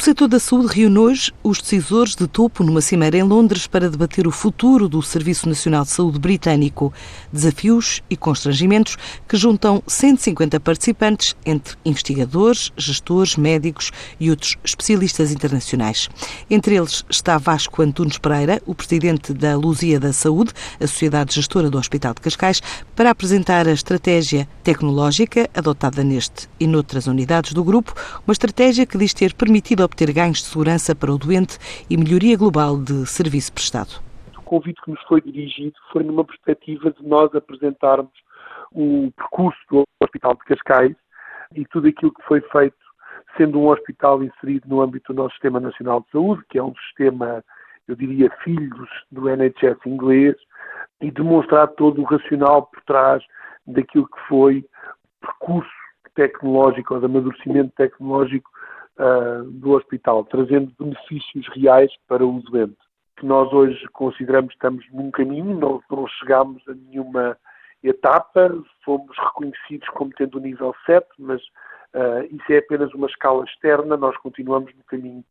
O setor da saúde reúne hoje os decisores de topo numa cimeira em Londres para debater o futuro do Serviço Nacional de Saúde britânico. Desafios e constrangimentos que juntam 150 participantes, entre investigadores, gestores, médicos e outros especialistas internacionais. Entre eles está Vasco Antunes Pereira, o presidente da Luzia da Saúde, a sociedade gestora do Hospital de Cascais, para apresentar a estratégia tecnológica adotada neste e noutras unidades do grupo, uma estratégia que diz ter permitido obter ganhos de segurança para o doente e melhoria global de serviço prestado. O convite que nos foi dirigido foi numa perspectiva de nós apresentarmos o percurso do Hospital de Cascais e tudo aquilo que foi feito, sendo um hospital inserido no âmbito do nosso Sistema Nacional de Saúde, que é um sistema, eu diria, filho do NHS inglês, e demonstrar todo o racional por trás daquilo que foi o percurso tecnológico, ou de amadurecimento tecnológico uh, do hospital, trazendo benefícios reais para o doente. Que nós hoje consideramos que estamos num caminho, não, não chegámos a nenhuma etapa, fomos reconhecidos como tendo o nível 7, mas uh, isso é apenas uma escala externa, nós continuamos no caminho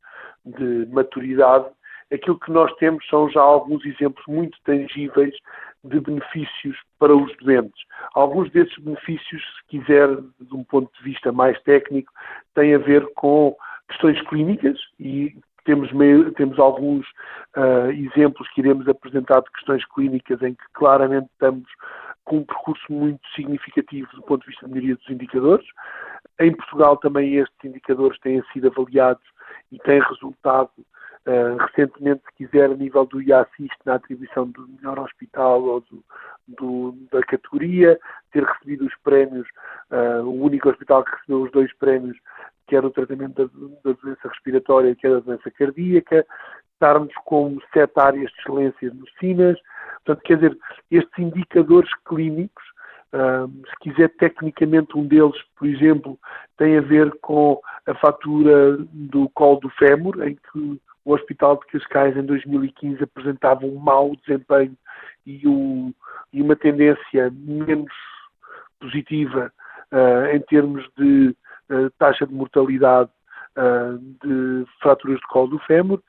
de maturidade. Aquilo que nós temos são já alguns exemplos muito tangíveis de benefícios para os doentes. Alguns desses benefícios, se quiser, de um ponto de vista mais técnico, têm a ver com questões clínicas e temos, meio, temos alguns uh, exemplos que iremos apresentar de questões clínicas em que claramente estamos com um percurso muito significativo do ponto de vista da maioria dos indicadores. Em Portugal também estes indicadores têm sido avaliados e têm resultado uh, recentemente, se quiser, a nível do IACIST, na atribuição do melhor hospital ou do, do, da categoria, ter recebido os prémios, uh, o único hospital que recebeu os dois prémios, que era o tratamento da, da doença respiratória, que era a doença cardíaca, estarmos com sete áreas de excelência no SINAS. Portanto, quer dizer, estes indicadores clínicos, uh, se quiser, tecnicamente, um deles, por exemplo, tem a ver com a fatura do colo do fémur, em que o Hospital de Cascais, em 2015, apresentava um mau desempenho e, um, e uma tendência menos positiva uh, em termos de uh, taxa de mortalidade uh, de fraturas de colo do fémur,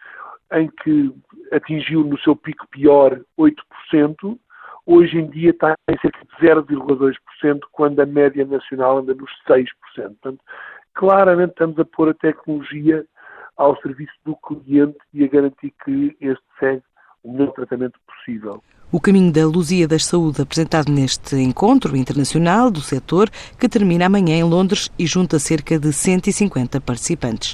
em que atingiu no seu pico pior 8%, hoje em dia está em cerca de 0,2%, quando a média nacional anda nos 6%. Portanto, claramente estamos a pôr a tecnologia ao serviço do cliente e a garantir que este segue o melhor tratamento possível. O caminho da Luzia da Saúde apresentado neste encontro internacional do setor que termina amanhã em Londres e junta cerca de 150 participantes.